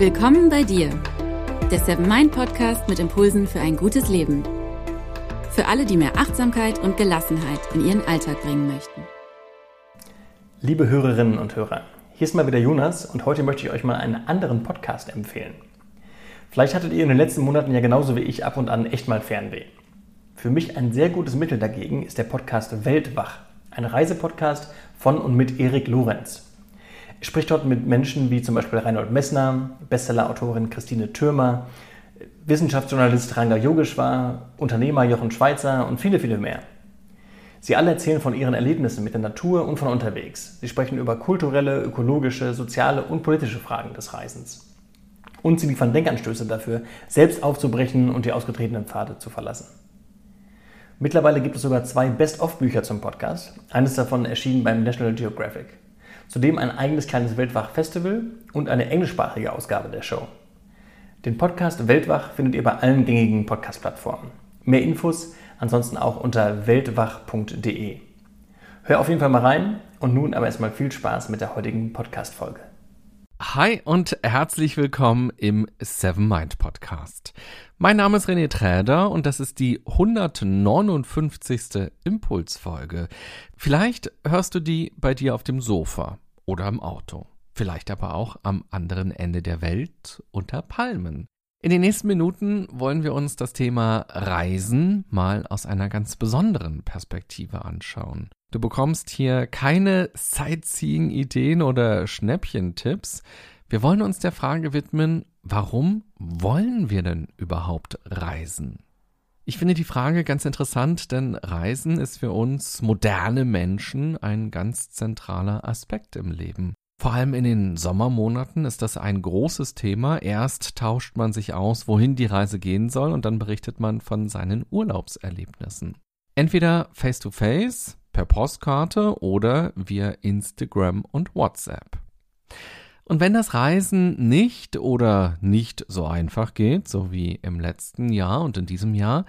Willkommen bei dir, der Seven Mind Podcast mit Impulsen für ein gutes Leben. Für alle, die mehr Achtsamkeit und Gelassenheit in ihren Alltag bringen möchten. Liebe Hörerinnen und Hörer, hier ist mal wieder Jonas und heute möchte ich euch mal einen anderen Podcast empfehlen. Vielleicht hattet ihr in den letzten Monaten ja genauso wie ich ab und an echt mal Fernweh. Für mich ein sehr gutes Mittel dagegen ist der Podcast Weltwach, ein Reisepodcast von und mit Erik Lorenz. Er spricht dort mit Menschen wie zum Beispiel Reinhold Messner, Bestsellerautorin Christine Thürmer, Wissenschaftsjournalist Ranga Yogeshwar, Unternehmer Jochen Schweizer und viele, viele mehr. Sie alle erzählen von ihren Erlebnissen mit der Natur und von unterwegs. Sie sprechen über kulturelle, ökologische, soziale und politische Fragen des Reisens. Und sie liefern Denkanstöße dafür, selbst aufzubrechen und die ausgetretenen Pfade zu verlassen. Mittlerweile gibt es sogar zwei Best-of-Bücher zum Podcast. Eines davon erschien beim National Geographic. Zudem ein eigenes kleines Weltwach-Festival und eine englischsprachige Ausgabe der Show. Den Podcast Weltwach findet ihr bei allen gängigen Podcast-Plattformen. Mehr Infos ansonsten auch unter weltwach.de. Hör auf jeden Fall mal rein und nun aber erstmal viel Spaß mit der heutigen Podcast-Folge. Hi und herzlich willkommen im Seven Mind Podcast. Mein Name ist René Träder und das ist die 159. Impulsfolge. Vielleicht hörst du die bei dir auf dem Sofa oder im Auto. Vielleicht aber auch am anderen Ende der Welt unter Palmen. In den nächsten Minuten wollen wir uns das Thema Reisen mal aus einer ganz besonderen Perspektive anschauen. Du bekommst hier keine Sightseeing-Ideen oder Schnäppchentipps. Wir wollen uns der Frage widmen, warum wollen wir denn überhaupt reisen? Ich finde die Frage ganz interessant, denn Reisen ist für uns moderne Menschen ein ganz zentraler Aspekt im Leben. Vor allem in den Sommermonaten ist das ein großes Thema. Erst tauscht man sich aus, wohin die Reise gehen soll, und dann berichtet man von seinen Urlaubserlebnissen. Entweder face to face, per Postkarte oder via Instagram und WhatsApp. Und wenn das Reisen nicht oder nicht so einfach geht, so wie im letzten Jahr und in diesem Jahr,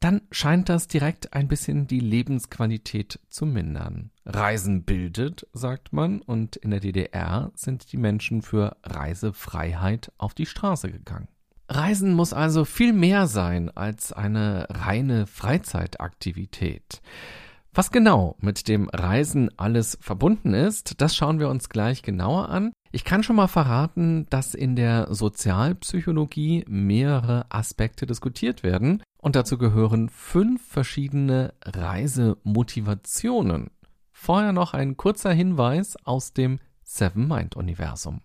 dann scheint das direkt ein bisschen die Lebensqualität zu mindern. Reisen bildet, sagt man, und in der DDR sind die Menschen für Reisefreiheit auf die Straße gegangen. Reisen muss also viel mehr sein als eine reine Freizeitaktivität. Was genau mit dem Reisen alles verbunden ist, das schauen wir uns gleich genauer an. Ich kann schon mal verraten, dass in der Sozialpsychologie mehrere Aspekte diskutiert werden und dazu gehören fünf verschiedene Reisemotivationen. Vorher noch ein kurzer Hinweis aus dem Seven Mind Universum.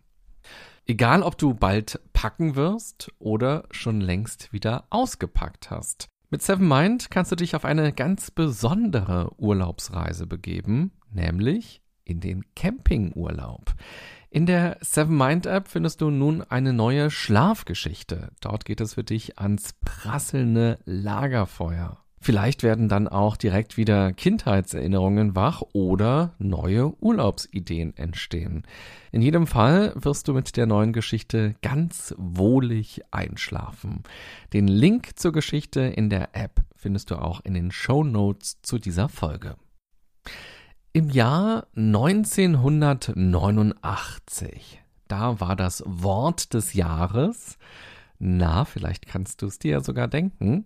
Egal, ob du bald packen wirst oder schon längst wieder ausgepackt hast. Mit Seven Mind kannst du dich auf eine ganz besondere Urlaubsreise begeben, nämlich in den Campingurlaub. In der Seven Mind App findest du nun eine neue Schlafgeschichte. Dort geht es für dich ans prasselnde Lagerfeuer. Vielleicht werden dann auch direkt wieder Kindheitserinnerungen wach oder neue Urlaubsideen entstehen. In jedem Fall wirst du mit der neuen Geschichte ganz wohlig einschlafen. Den Link zur Geschichte in der App findest du auch in den Show Notes zu dieser Folge. Im Jahr 1989, da war das Wort des Jahres, na, vielleicht kannst du es dir ja sogar denken,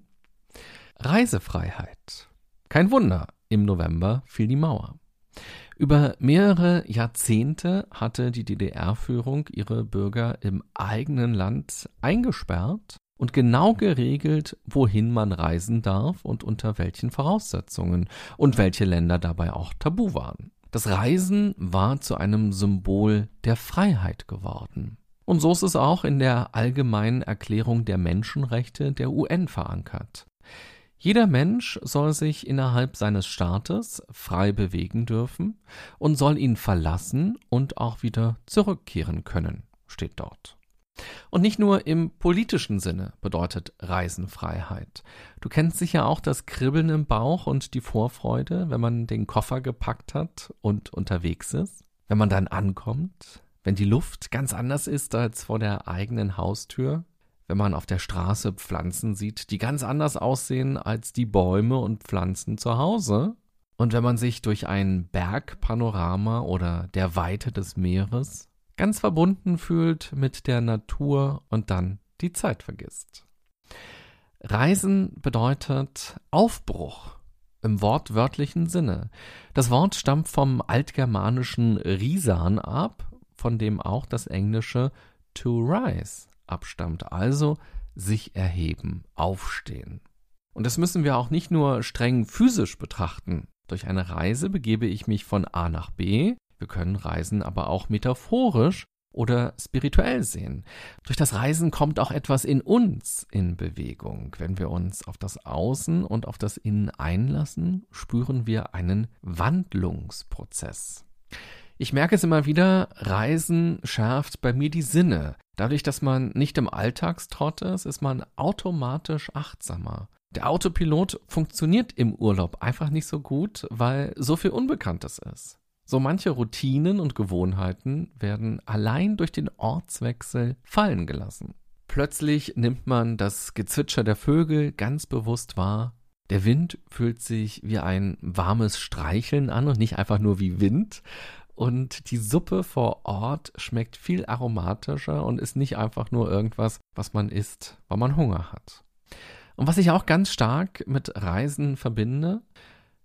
Reisefreiheit. Kein Wunder, im November fiel die Mauer. Über mehrere Jahrzehnte hatte die DDR-Führung ihre Bürger im eigenen Land eingesperrt und genau geregelt, wohin man reisen darf und unter welchen Voraussetzungen und welche Länder dabei auch tabu waren. Das Reisen war zu einem Symbol der Freiheit geworden. Und so ist es auch in der Allgemeinen Erklärung der Menschenrechte der UN verankert. Jeder Mensch soll sich innerhalb seines Staates frei bewegen dürfen und soll ihn verlassen und auch wieder zurückkehren können, steht dort. Und nicht nur im politischen Sinne bedeutet Reisenfreiheit. Du kennst sicher auch das Kribbeln im Bauch und die Vorfreude, wenn man den Koffer gepackt hat und unterwegs ist, wenn man dann ankommt, wenn die Luft ganz anders ist als vor der eigenen Haustür, wenn man auf der Straße Pflanzen sieht, die ganz anders aussehen als die Bäume und Pflanzen zu Hause. Und wenn man sich durch ein Bergpanorama oder der Weite des Meeres ganz verbunden fühlt mit der Natur und dann die Zeit vergisst. Reisen bedeutet Aufbruch im wortwörtlichen Sinne. Das Wort stammt vom altgermanischen Risan ab, von dem auch das englische to rise abstammt, also sich erheben, aufstehen. Und das müssen wir auch nicht nur streng physisch betrachten. Durch eine Reise begebe ich mich von A nach B. Wir können Reisen aber auch metaphorisch oder spirituell sehen. Durch das Reisen kommt auch etwas in uns in Bewegung. Wenn wir uns auf das Außen und auf das Innen einlassen, spüren wir einen Wandlungsprozess. Ich merke es immer wieder, Reisen schärft bei mir die Sinne. Dadurch, dass man nicht im Alltagstrott ist, ist man automatisch achtsamer. Der Autopilot funktioniert im Urlaub einfach nicht so gut, weil so viel Unbekanntes ist. So manche Routinen und Gewohnheiten werden allein durch den Ortswechsel fallen gelassen. Plötzlich nimmt man das Gezwitscher der Vögel ganz bewusst wahr. Der Wind fühlt sich wie ein warmes Streicheln an und nicht einfach nur wie Wind. Und die Suppe vor Ort schmeckt viel aromatischer und ist nicht einfach nur irgendwas, was man isst, weil man Hunger hat. Und was ich auch ganz stark mit Reisen verbinde,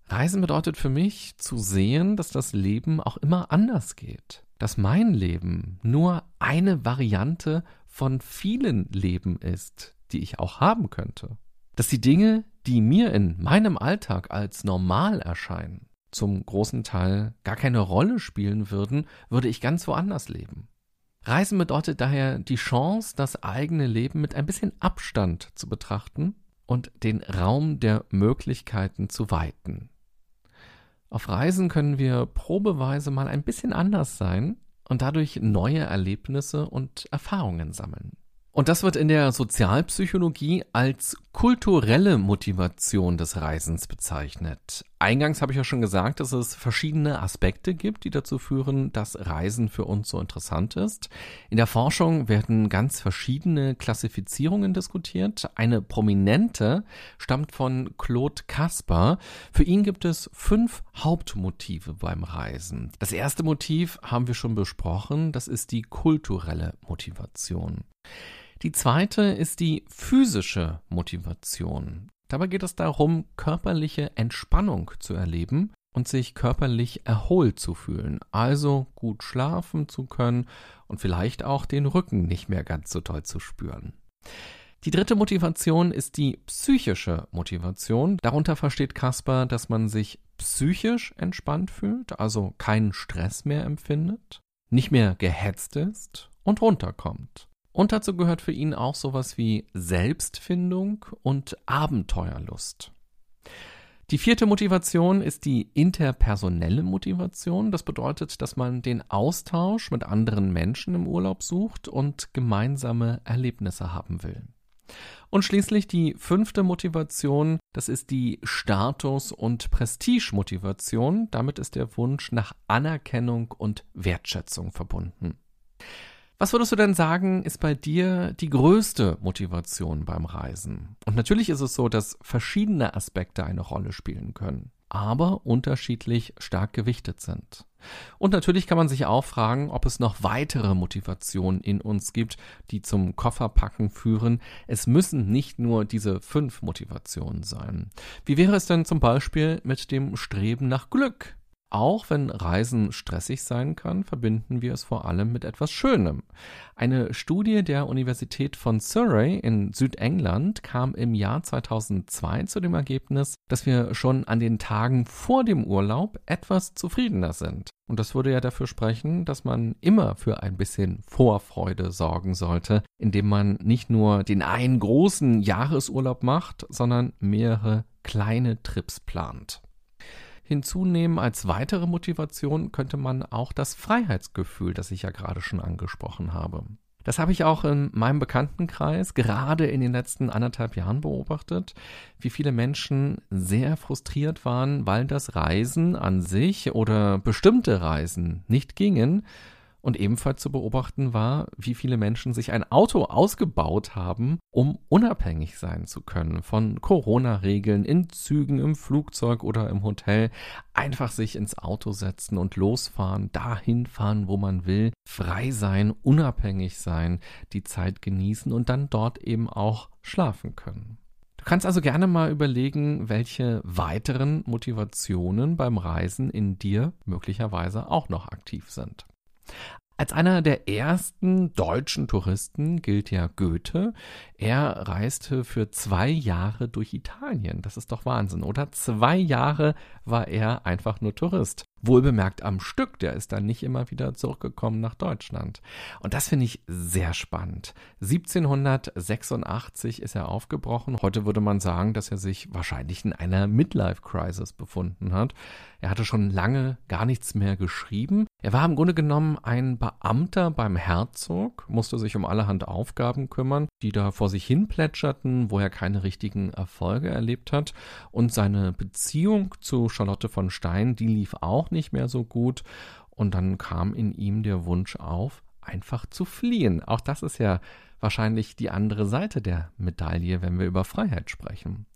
Reisen bedeutet für mich zu sehen, dass das Leben auch immer anders geht. Dass mein Leben nur eine Variante von vielen Leben ist, die ich auch haben könnte. Dass die Dinge, die mir in meinem Alltag als normal erscheinen, zum großen Teil gar keine Rolle spielen würden, würde ich ganz woanders leben. Reisen bedeutet daher die Chance, das eigene Leben mit ein bisschen Abstand zu betrachten und den Raum der Möglichkeiten zu weiten. Auf Reisen können wir probeweise mal ein bisschen anders sein und dadurch neue Erlebnisse und Erfahrungen sammeln. Und das wird in der Sozialpsychologie als kulturelle Motivation des Reisens bezeichnet. Eingangs habe ich ja schon gesagt, dass es verschiedene Aspekte gibt, die dazu führen, dass Reisen für uns so interessant ist. In der Forschung werden ganz verschiedene Klassifizierungen diskutiert. Eine prominente stammt von Claude Kasper. Für ihn gibt es fünf Hauptmotive beim Reisen. Das erste Motiv haben wir schon besprochen, das ist die kulturelle Motivation. Die zweite ist die physische Motivation. Dabei geht es darum, körperliche Entspannung zu erleben und sich körperlich erholt zu fühlen, also gut schlafen zu können und vielleicht auch den Rücken nicht mehr ganz so toll zu spüren. Die dritte Motivation ist die psychische Motivation. Darunter versteht Kasper, dass man sich psychisch entspannt fühlt, also keinen Stress mehr empfindet, nicht mehr gehetzt ist und runterkommt. Und dazu gehört für ihn auch sowas wie Selbstfindung und Abenteuerlust. Die vierte Motivation ist die interpersonelle Motivation. Das bedeutet, dass man den Austausch mit anderen Menschen im Urlaub sucht und gemeinsame Erlebnisse haben will. Und schließlich die fünfte Motivation, das ist die Status- und Prestige-Motivation. Damit ist der Wunsch nach Anerkennung und Wertschätzung verbunden. Was würdest du denn sagen, ist bei dir die größte Motivation beim Reisen? Und natürlich ist es so, dass verschiedene Aspekte eine Rolle spielen können, aber unterschiedlich stark gewichtet sind. Und natürlich kann man sich auch fragen, ob es noch weitere Motivationen in uns gibt, die zum Kofferpacken führen. Es müssen nicht nur diese fünf Motivationen sein. Wie wäre es denn zum Beispiel mit dem Streben nach Glück? Auch wenn Reisen stressig sein kann, verbinden wir es vor allem mit etwas Schönem. Eine Studie der Universität von Surrey in Südengland kam im Jahr 2002 zu dem Ergebnis, dass wir schon an den Tagen vor dem Urlaub etwas zufriedener sind. Und das würde ja dafür sprechen, dass man immer für ein bisschen Vorfreude sorgen sollte, indem man nicht nur den einen großen Jahresurlaub macht, sondern mehrere kleine Trips plant. Hinzunehmen als weitere Motivation könnte man auch das Freiheitsgefühl, das ich ja gerade schon angesprochen habe. Das habe ich auch in meinem Bekanntenkreis gerade in den letzten anderthalb Jahren beobachtet, wie viele Menschen sehr frustriert waren, weil das Reisen an sich oder bestimmte Reisen nicht gingen Und ebenfalls zu beobachten war, wie viele Menschen sich ein Auto ausgebaut haben, um unabhängig sein zu können von Corona-Regeln in Zügen, im Flugzeug oder im Hotel. Einfach sich ins Auto setzen und losfahren, dahin fahren, wo man will, frei sein, unabhängig sein, die Zeit genießen und dann dort eben auch schlafen können. Du kannst also gerne mal überlegen, welche weiteren Motivationen beim Reisen in dir möglicherweise auch noch aktiv sind. Als einer der ersten deutschen Touristen gilt ja Goethe. Er reiste für zwei Jahre durch Italien. Das ist doch Wahnsinn, oder? Zwei Jahre war er einfach nur Tourist. Wohlbemerkt am Stück, der ist dann nicht immer wieder zurückgekommen nach Deutschland. Und das finde ich sehr spannend. 1786 ist er aufgebrochen. Heute würde man sagen, dass er sich wahrscheinlich in einer Midlife-Crisis befunden hat. Er hatte schon lange gar nichts mehr geschrieben. Er war im Grunde genommen ein Beamter beim Herzog, musste sich um allerhand Aufgaben kümmern, die da vor sich hin plätscherten, wo er keine richtigen Erfolge erlebt hat. Und seine Beziehung zu Charlotte von Stein, die lief auch nicht mehr so gut. Und dann kam in ihm der Wunsch auf, einfach zu fliehen. Auch das ist ja wahrscheinlich die andere Seite der Medaille, wenn wir über Freiheit sprechen.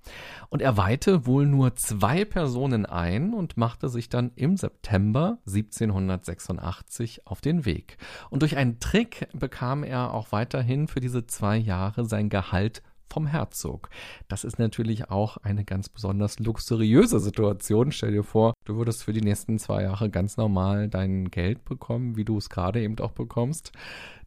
Und er weihte wohl nur zwei Personen ein und machte sich dann im September 1786 auf den Weg. Und durch einen Trick bekam er auch weiterhin für diese zwei Jahre sein Gehalt vom Herzog. Das ist natürlich auch eine ganz besonders luxuriöse Situation. Stell dir vor, du würdest für die nächsten zwei Jahre ganz normal dein Geld bekommen, wie du es gerade eben auch bekommst.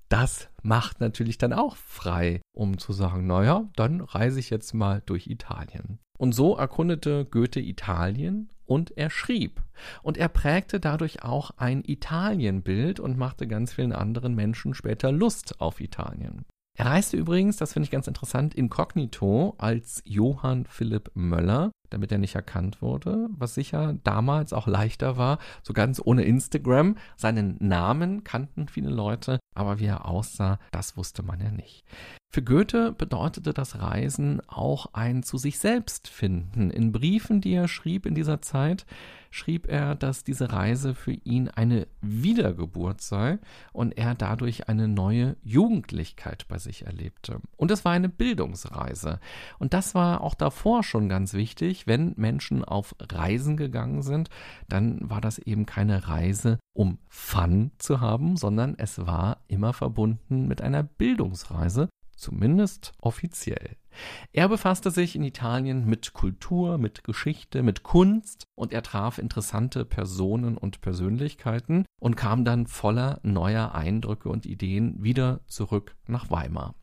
Das macht natürlich dann auch frei, um zu sagen, naja, dann reise ich jetzt mal durch Italien. Und so erkundete Goethe Italien und er schrieb. Und er prägte dadurch auch ein Italienbild und machte ganz vielen anderen Menschen später Lust auf Italien. Er reiste übrigens, das finde ich ganz interessant, inkognito als Johann Philipp Möller, damit er nicht erkannt wurde, was sicher damals auch leichter war, so ganz ohne Instagram. Seinen Namen kannten viele Leute, aber wie er aussah, das wusste man ja nicht. Für Goethe bedeutete das Reisen auch ein zu sich selbst finden. In Briefen, die er schrieb in dieser Zeit, schrieb er, dass diese Reise für ihn eine Wiedergeburt sei und er dadurch eine neue Jugendlichkeit bei sich erlebte. Und es war eine Bildungsreise. Und das war auch davor schon ganz wichtig. Wenn Menschen auf Reisen gegangen sind, dann war das eben keine Reise, um Fun zu haben, sondern es war immer verbunden mit einer Bildungsreise zumindest offiziell. Er befasste sich in Italien mit Kultur, mit Geschichte, mit Kunst und er traf interessante Personen und Persönlichkeiten und kam dann voller neuer Eindrücke und Ideen wieder zurück nach Weimar.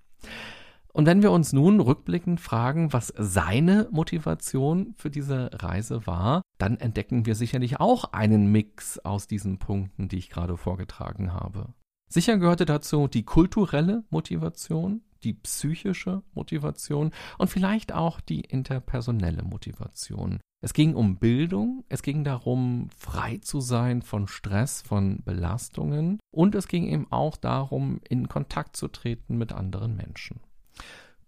Und wenn wir uns nun rückblickend fragen, was seine Motivation für diese Reise war, dann entdecken wir sicherlich auch einen Mix aus diesen Punkten, die ich gerade vorgetragen habe. Sicher gehörte dazu die kulturelle Motivation, die psychische Motivation und vielleicht auch die interpersonelle Motivation. Es ging um Bildung, es ging darum, frei zu sein von Stress, von Belastungen und es ging eben auch darum, in Kontakt zu treten mit anderen Menschen.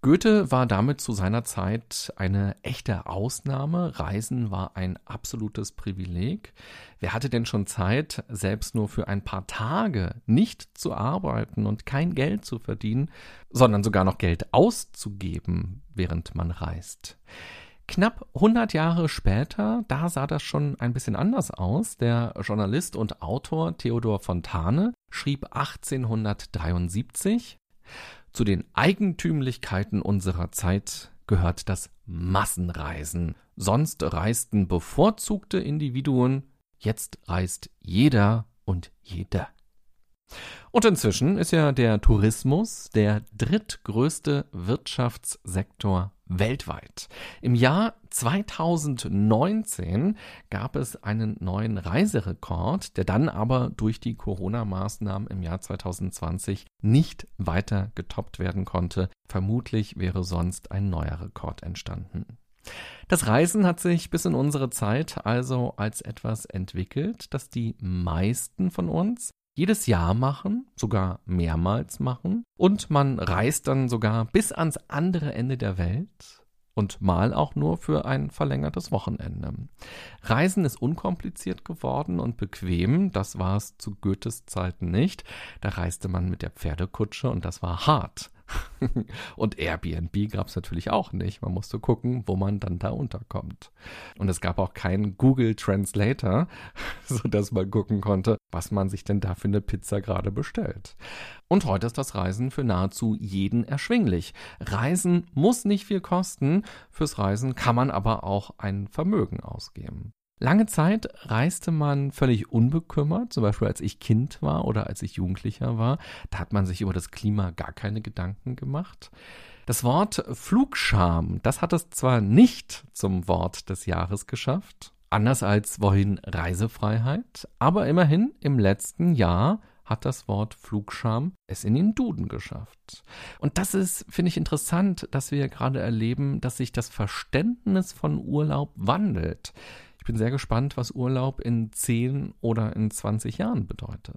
Goethe war damit zu seiner Zeit eine echte Ausnahme. Reisen war ein absolutes Privileg. Wer hatte denn schon Zeit, selbst nur für ein paar Tage nicht zu arbeiten und kein Geld zu verdienen, sondern sogar noch Geld auszugeben, während man reist? Knapp 100 Jahre später, da sah das schon ein bisschen anders aus. Der Journalist und Autor Theodor Fontane schrieb 1873 zu den Eigentümlichkeiten unserer Zeit gehört das Massenreisen. Sonst reisten bevorzugte Individuen, jetzt reist jeder und jede. Und inzwischen ist ja der Tourismus der drittgrößte Wirtschaftssektor weltweit. Im Jahr 2019 gab es einen neuen Reiserekord, der dann aber durch die Corona-Maßnahmen im Jahr 2020 nicht weiter getoppt werden konnte. Vermutlich wäre sonst ein neuer Rekord entstanden. Das Reisen hat sich bis in unsere Zeit also als etwas entwickelt, das die meisten von uns jedes Jahr machen, sogar mehrmals machen und man reist dann sogar bis ans andere Ende der Welt. und mal auch nur für ein verlängertes Wochenende. Reisen ist unkompliziert geworden und bequem, das war es zu Goethes Zeiten nicht. Da reiste man mit der Pferdekutsche und das war hart. und Airbnb gab es natürlich auch nicht. Man musste gucken, wo man dann da unterkommt. Und es gab auch keinen Google Translator, sodass man gucken konnte, was man sich denn da für eine Pizza gerade bestellt. Und heute ist das Reisen für nahezu jeden erschwinglich. Reisen muss nicht viel kosten, fürs Reisen kann man aber auch ein Vermögen ausgeben. Lange Zeit reiste man völlig unbekümmert, zum Beispiel als ich Kind war oder als ich Jugendlicher war. Da hat man sich über das Klima gar keine Gedanken gemacht. Das Wort Flugscham, das hat es zwar nicht zum Wort des Jahres geschafft, anders als wohin Reisefreiheit, aber immerhin im letzten Jahr hat das Wort Flugscham es in den Duden geschafft. Und das ist, finde ich, interessant, dass wir gerade erleben, dass sich das Verständnis von Urlaub wandelt bin sehr gespannt, was Urlaub in 10 oder in 20 Jahren bedeutet.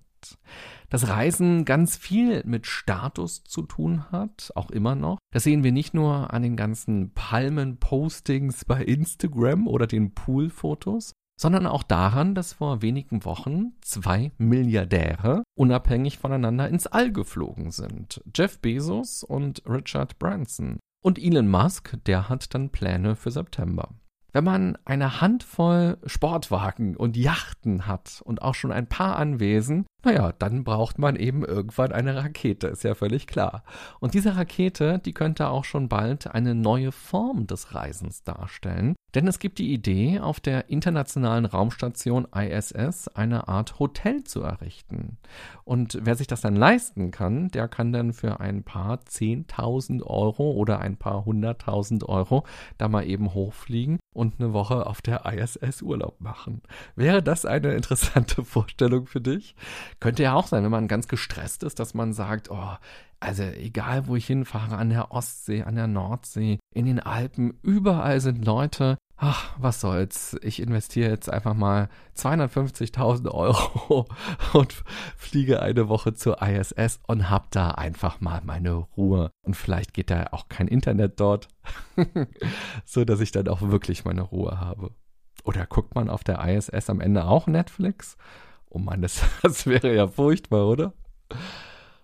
Dass Reisen ganz viel mit Status zu tun hat, auch immer noch. Das sehen wir nicht nur an den ganzen Palmen-Postings bei Instagram oder den Pool-Fotos, sondern auch daran, dass vor wenigen Wochen zwei Milliardäre unabhängig voneinander ins All geflogen sind. Jeff Bezos und Richard Branson. Und Elon Musk, der hat dann Pläne für September. Wenn man eine Handvoll Sportwagen und Yachten hat und auch schon ein paar Anwesen, naja, dann braucht man eben irgendwann eine Rakete, ist ja völlig klar. Und diese Rakete, die könnte auch schon bald eine neue Form des Reisens darstellen. Denn es gibt die Idee, auf der internationalen Raumstation ISS eine Art Hotel zu errichten. Und wer sich das dann leisten kann, der kann dann für ein paar Zehntausend Euro oder ein paar Hunderttausend Euro da mal eben hochfliegen und eine Woche auf der ISS Urlaub machen. Wäre das eine interessante Vorstellung für dich? Könnte ja auch sein, wenn man ganz gestresst ist, dass man sagt, oh, also egal wo ich hinfahre, an der Ostsee, an der Nordsee, in den Alpen, überall sind Leute, ach, was soll's, ich investiere jetzt einfach mal 250.000 Euro und fliege eine Woche zur ISS und hab da einfach mal meine Ruhe. Und vielleicht geht da auch kein Internet dort, so dass ich dann auch wirklich meine Ruhe habe. Oder guckt man auf der ISS am Ende auch Netflix? Oh Mann, das, das wäre ja furchtbar, oder?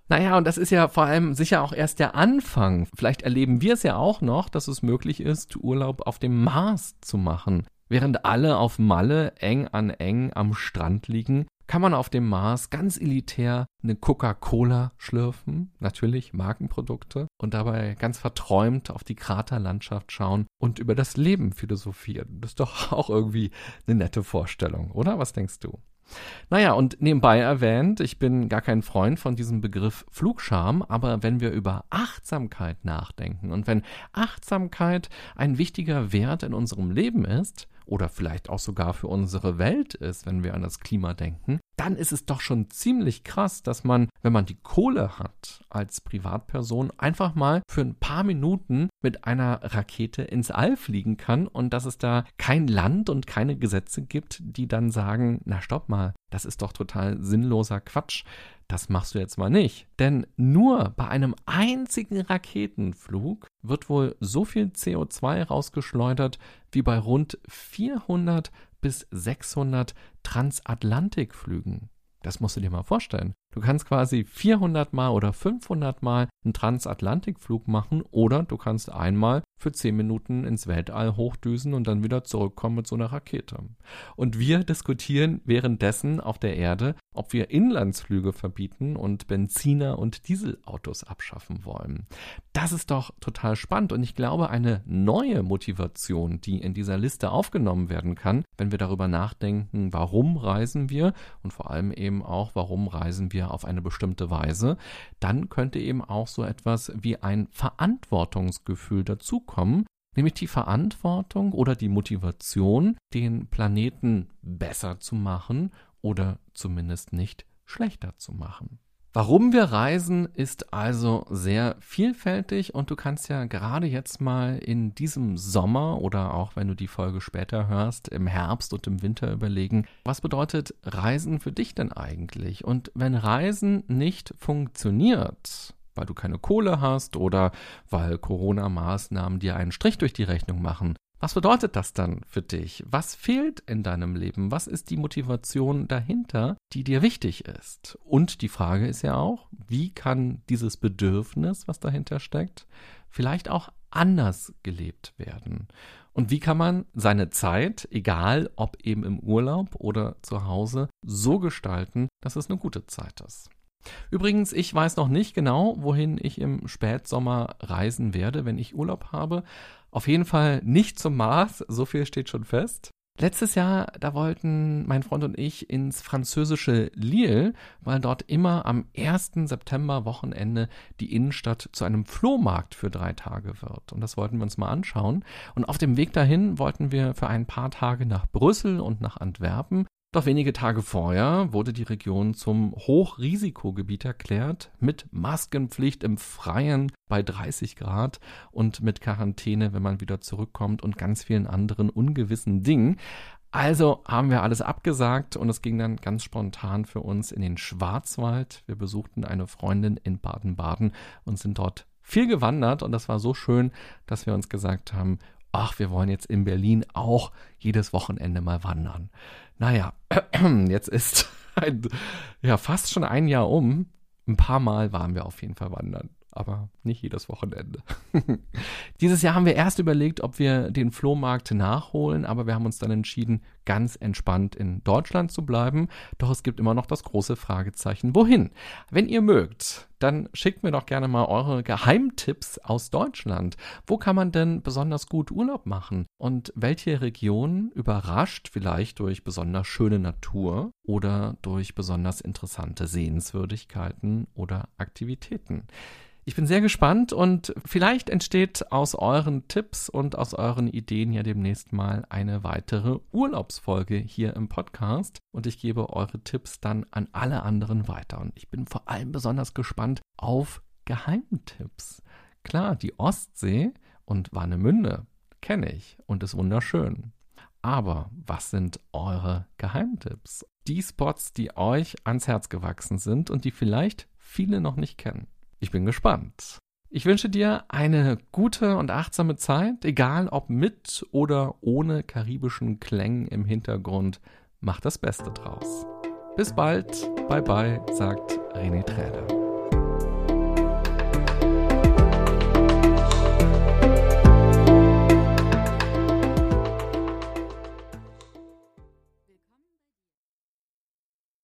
Naja, und das ist ja vor allem sicher auch erst der Anfang. Vielleicht erleben wir es ja auch noch, dass es möglich ist, Urlaub auf dem Mars zu machen. Während alle auf Malle eng an eng am Strand liegen, kann man auf dem Mars ganz elitär eine Coca-Cola schlürfen, natürlich Markenprodukte, und dabei ganz verträumt auf die Kraterlandschaft schauen und über das Leben philosophieren. Das ist doch auch irgendwie eine nette Vorstellung, oder? Was denkst du? Naja, und nebenbei erwähnt, ich bin gar kein Freund von diesem Begriff Flugscham, aber wenn wir über Achtsamkeit nachdenken und wenn Achtsamkeit ein wichtiger Wert in unserem Leben ist, oder vielleicht auch sogar für unsere Welt ist, wenn wir an das Klima denken, dann ist es doch schon ziemlich krass, dass man, wenn man die Kohle hat, als Privatperson einfach mal für ein paar Minuten mit einer Rakete ins All fliegen kann und dass es da kein Land und keine Gesetze gibt, die dann sagen, na stopp mal, das ist doch total sinnloser Quatsch. Das machst du jetzt mal nicht. Denn nur bei einem einzigen Raketenflug wird wohl so viel CO2 rausgeschleudert wie bei rund 400 bis 600 Transatlantikflügen. Das musst du dir mal vorstellen. Du kannst quasi 400 Mal oder 500 Mal einen Transatlantikflug machen oder du kannst einmal für 10 Minuten ins Weltall hochdüsen und dann wieder zurückkommen mit so einer Rakete. Und wir diskutieren währenddessen auf der Erde, ob wir Inlandsflüge verbieten und Benziner und Dieselautos abschaffen wollen. Das ist doch total spannend und ich glaube, eine neue Motivation, die in dieser Liste aufgenommen werden kann, wenn wir darüber nachdenken, warum reisen wir und vor allem eben auch, warum reisen wir auf eine bestimmte Weise, dann könnte eben auch so etwas wie ein Verantwortungsgefühl dazukommen, nämlich die Verantwortung oder die Motivation, den Planeten besser zu machen oder zumindest nicht schlechter zu machen. Warum wir reisen, ist also sehr vielfältig und du kannst ja gerade jetzt mal in diesem Sommer oder auch wenn du die Folge später hörst, im Herbst und im Winter überlegen, was bedeutet Reisen für dich denn eigentlich? Und wenn Reisen nicht funktioniert, weil du keine Kohle hast oder weil Corona-Maßnahmen dir einen Strich durch die Rechnung machen. Was bedeutet das dann für dich? Was fehlt in deinem Leben? Was ist die Motivation dahinter, die dir wichtig ist? Und die Frage ist ja auch, wie kann dieses Bedürfnis, was dahinter steckt, vielleicht auch anders gelebt werden? Und wie kann man seine Zeit, egal ob eben im Urlaub oder zu Hause, so gestalten, dass es eine gute Zeit ist? Übrigens, ich weiß noch nicht genau, wohin ich im Spätsommer reisen werde, wenn ich Urlaub habe. Auf jeden Fall nicht zum Mars, so viel steht schon fest. Letztes Jahr, da wollten mein Freund und ich ins französische Lille, weil dort immer am 1. September Wochenende die Innenstadt zu einem Flohmarkt für drei Tage wird. Und das wollten wir uns mal anschauen. Und auf dem Weg dahin wollten wir für ein paar Tage nach Brüssel und nach Antwerpen. Doch wenige Tage vorher wurde die Region zum Hochrisikogebiet erklärt, mit Maskenpflicht im Freien bei 30 Grad und mit Quarantäne, wenn man wieder zurückkommt und ganz vielen anderen ungewissen Dingen. Also haben wir alles abgesagt und es ging dann ganz spontan für uns in den Schwarzwald. Wir besuchten eine Freundin in Baden-Baden und sind dort viel gewandert und das war so schön, dass wir uns gesagt haben, ach, wir wollen jetzt in Berlin auch jedes Wochenende mal wandern. Naja, jetzt ist ein, ja fast schon ein Jahr um. Ein paar Mal waren wir auf jeden Fall wandern aber nicht jedes Wochenende. Dieses Jahr haben wir erst überlegt, ob wir den Flohmarkt nachholen, aber wir haben uns dann entschieden, ganz entspannt in Deutschland zu bleiben. Doch es gibt immer noch das große Fragezeichen, wohin? Wenn ihr mögt, dann schickt mir doch gerne mal eure Geheimtipps aus Deutschland. Wo kann man denn besonders gut Urlaub machen? Und welche Region überrascht vielleicht durch besonders schöne Natur oder durch besonders interessante Sehenswürdigkeiten oder Aktivitäten? Ich bin sehr gespannt und vielleicht entsteht aus euren Tipps und aus euren Ideen ja demnächst mal eine weitere Urlaubsfolge hier im Podcast und ich gebe eure Tipps dann an alle anderen weiter und ich bin vor allem besonders gespannt auf Geheimtipps. Klar, die Ostsee und Warnemünde kenne ich und ist wunderschön. Aber was sind eure Geheimtipps? Die Spots, die euch ans Herz gewachsen sind und die vielleicht viele noch nicht kennen. Ich bin gespannt. Ich wünsche dir eine gute und achtsame Zeit, egal ob mit oder ohne karibischen Klängen im Hintergrund. Mach das Beste draus. Bis bald, bye bye, sagt René Träder.